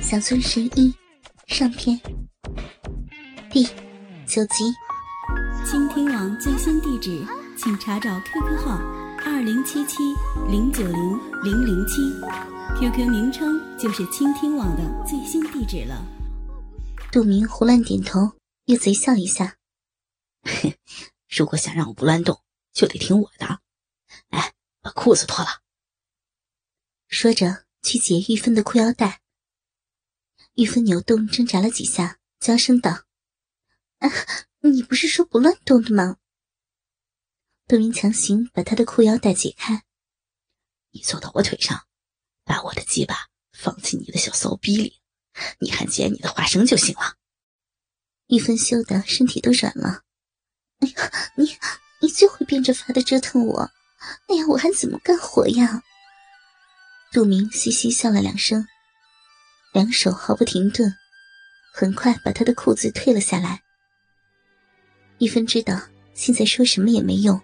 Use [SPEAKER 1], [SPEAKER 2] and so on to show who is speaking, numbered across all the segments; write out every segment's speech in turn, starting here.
[SPEAKER 1] 小村十一上篇第九集。
[SPEAKER 2] 倾听网最新地址，请查找 QQ 号二零七七零九零零零七，QQ 名称就是倾听网的最新地址了。
[SPEAKER 1] 杜明胡乱点头，又贼笑一下。
[SPEAKER 3] 如果想让我不乱动，就得听我的。来，把裤子脱了。
[SPEAKER 1] 说着，去解玉芬的裤腰带。玉芬扭动挣扎了几下，娇声道：“啊，你不是说不乱动的吗？”杜明强行把他的裤腰带解开。
[SPEAKER 3] 你坐到我腿上，把我的鸡巴放进你的小骚逼里，你还捡你的花生就行了。
[SPEAKER 1] 玉芬羞得身体都软了。哎呀，你你最会变着法的折腾我，那样我还怎么干活呀？杜明嘻嘻笑了两声。两手毫不停顿，很快把他的裤子退了下来。玉芬知道现在说什么也没用，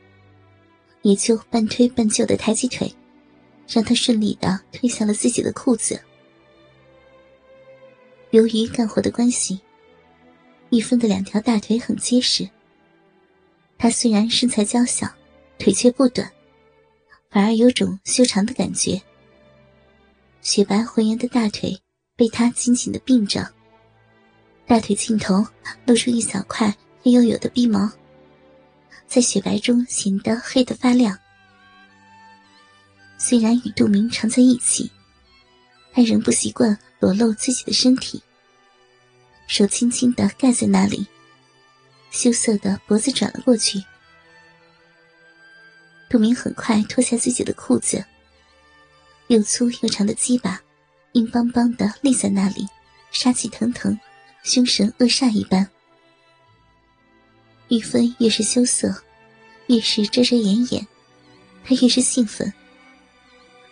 [SPEAKER 1] 也就半推半就的抬起腿，让他顺利的褪下了自己的裤子。由于干活的关系，玉芬的两条大腿很结实。她虽然身材娇小，腿却不短，反而有种修长的感觉。雪白浑圆的大腿。被他紧紧的并着，大腿尽头露出一小块黑黝黝的逼毛，在雪白中显得黑得发亮。虽然与杜明常在一起，他仍不习惯裸露自己的身体，手轻轻的盖在那里，羞涩的脖子转了过去。杜明很快脱下自己的裤子，又粗又长的鸡巴。硬邦邦的立在那里，杀气腾腾，凶神恶煞一般。玉芬越是羞涩，越是遮遮掩掩，她越是兴奋。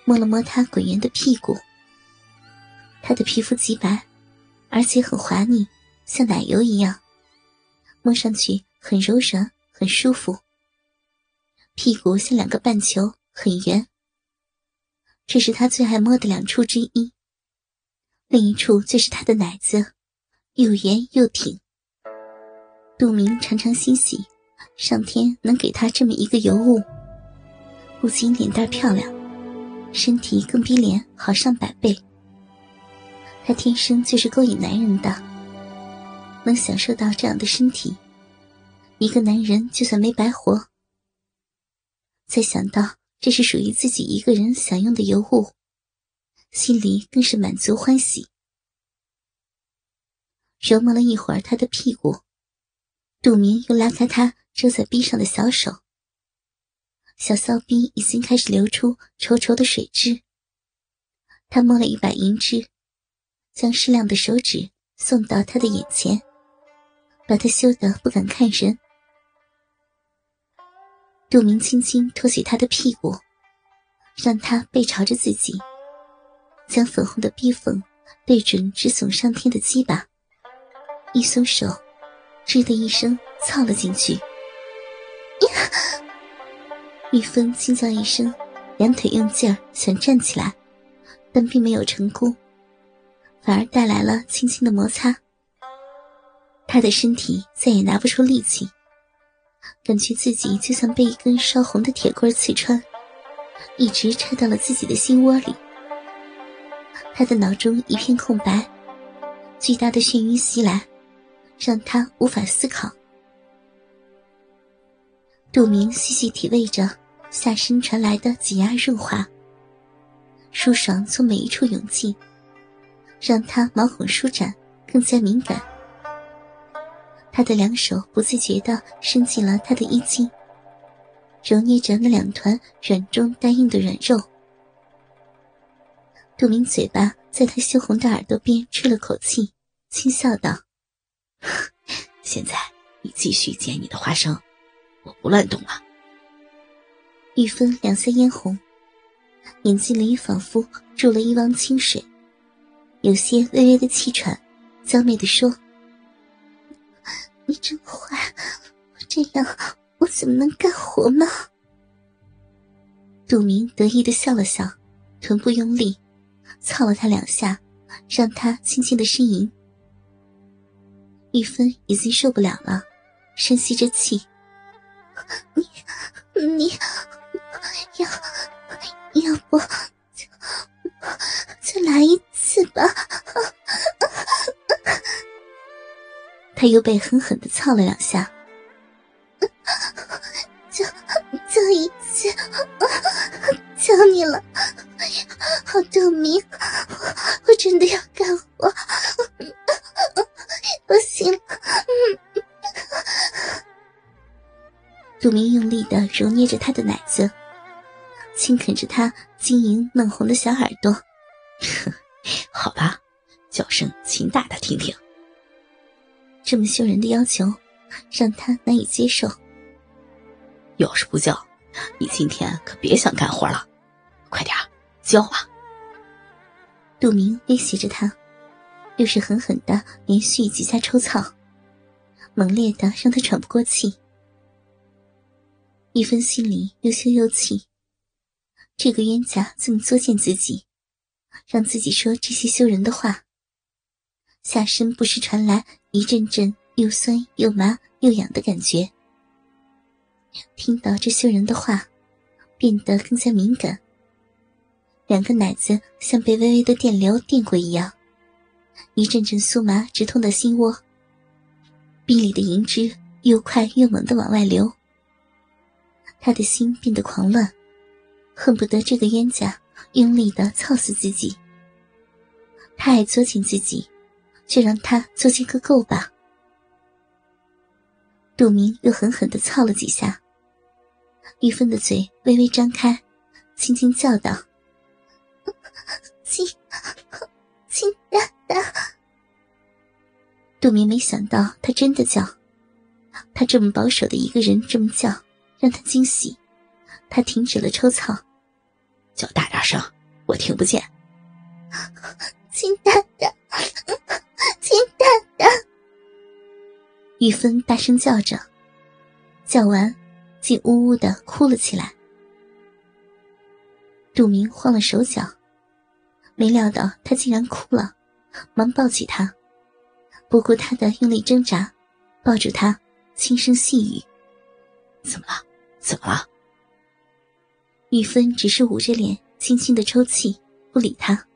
[SPEAKER 1] 摸了摸他滚圆的屁股，他的皮肤极白，而且很滑腻，像奶油一样，摸上去很柔软，很舒服。屁股像两个半球，很圆。这是他最爱摸的两处之一。另一处就是他的奶子，又圆又挺。杜明常常欣喜，上天能给他这么一个尤物，不仅脸蛋漂亮，身体更比脸好上百倍。他天生就是勾引男人的，能享受到这样的身体，一个男人就算没白活。再想到这是属于自己一个人享用的尤物。心里更是满足欢喜，揉摸了一会儿他的屁股，杜明又拉开他遮在逼上的小手，小骚逼已经开始流出稠稠的水汁。他摸了一把银汁，将适量的手指送到他的眼前，把他羞得不敢看人。杜明轻轻托起他的屁股，让他背朝着自己。将粉红的逼缝对准直耸上天的鸡巴，一松手，吱的一声操了进去。玉芬惊叫一声，两腿用劲儿想站起来，但并没有成功，反而带来了轻轻的摩擦。他的身体再也拿不出力气，感觉自己就像被一根烧红的铁棍刺穿，一直插到了自己的心窝里。他的脑中一片空白，巨大的眩晕袭来，让他无法思考。杜明细细体味着下身传来的挤压润滑，舒爽从每一处涌进，让他毛孔舒展，更加敏感。他的两手不自觉地伸进了他的衣襟，揉捏着那两团软中带硬的软肉。杜明嘴巴在他羞红的耳朵边吹了口气，轻笑道：“
[SPEAKER 3] 现在你继续捡你的花生，我不乱动了。”
[SPEAKER 1] 玉芬两腮嫣红，眼睛里仿佛注了一汪清水，有些微微的气喘，娇媚的说：“你真坏，这样我怎么能干活呢？”杜明得意的笑了笑，臀部用力。操了他两下，让他轻轻的呻吟。玉芬已经受不了了，深吸着气：“你，你，要，要不就就来一次吧。”他又被狠狠的操了两下。揉捏着他的奶子，轻啃着他晶莹嫩红的小耳朵。
[SPEAKER 3] 好吧，叫声请大大听听。
[SPEAKER 1] 这么羞人的要求，让他难以接受。
[SPEAKER 3] 要是不叫，你今天可别想干活了。快点叫啊！
[SPEAKER 1] 杜明威胁着他，又是狠狠的连续几下抽草，猛烈的让他喘不过气。玉芬心里又羞又气，这个冤家这么作践自己，让自己说这些羞人的话。下身不时传来一阵阵又酸又麻又痒的感觉。听到这羞人的话，变得更加敏感。两个奶子像被微微的电流电过一样，一阵阵酥麻直痛的心窝。壁里的银汁又快又猛的往外流。他的心变得狂乱，恨不得这个冤家用力的操死自己。他爱作践自己。就让他作践个够吧。杜明又狠狠的操了几下，玉芬的嘴微微张开，轻轻叫道：“亲，亲大大。”杜明没想到他真的叫，他这么保守的一个人这么叫，让他惊喜。他停止了抽草，
[SPEAKER 3] 叫大点声，我听不见。
[SPEAKER 1] 亲大大。亲大大，玉芬大声叫着，叫完，竟呜呜的哭了起来。杜明慌了手脚，没料到他竟然哭了，忙抱起他，不顾他的用力挣扎，抱住他，轻声细语：“
[SPEAKER 3] 怎么了？怎么了？”
[SPEAKER 1] 玉芬只是捂着脸，轻轻的抽泣，不理他。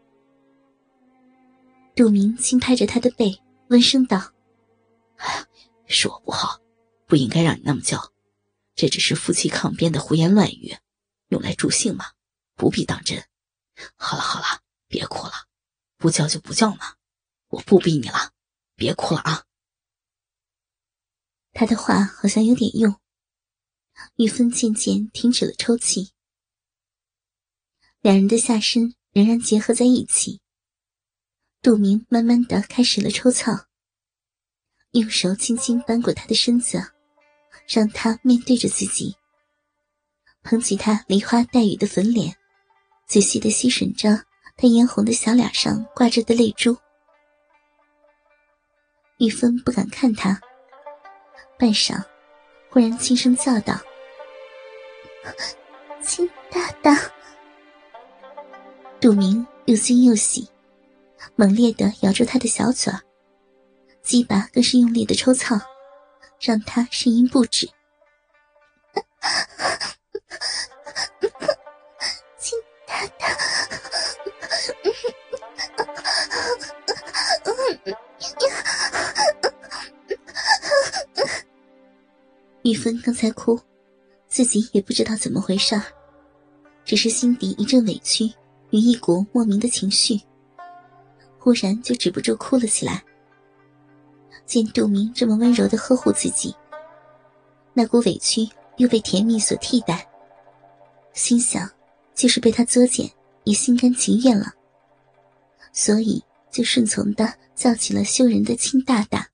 [SPEAKER 1] 杜明轻拍着他的背，温声道：“
[SPEAKER 3] 哎呀，是我不好，不应该让你那么叫。这只是夫妻抗辩的胡言乱语，用来助兴嘛，不必当真。好了好了，别哭了，不叫就不叫嘛，我不逼你了，别哭了啊。”
[SPEAKER 1] 他的话好像有点用，玉芬渐渐停止了抽泣，两人的下身仍然结合在一起。杜明慢慢的开始了抽草，用手轻轻扳过他的身子，让他面对着自己，捧起他梨花带雨的粉脸，仔细的吸吮着他嫣红的小脸上挂着的泪珠。玉芬不敢看他，半晌，忽然轻声叫道：“亲大大。”杜明又惊又喜。猛烈的咬住他的小嘴儿，鸡巴更是用力的抽蹭，让他呻吟不止。玉芬刚才哭，自己也不知道怎么回事，只是心底一阵委屈与一股莫名的情绪。忽然就止不住哭了起来。见杜明这么温柔的呵护自己，那股委屈又被甜蜜所替代，心想就是被他作践也心甘情愿了，所以就顺从的叫起了羞人的亲大大。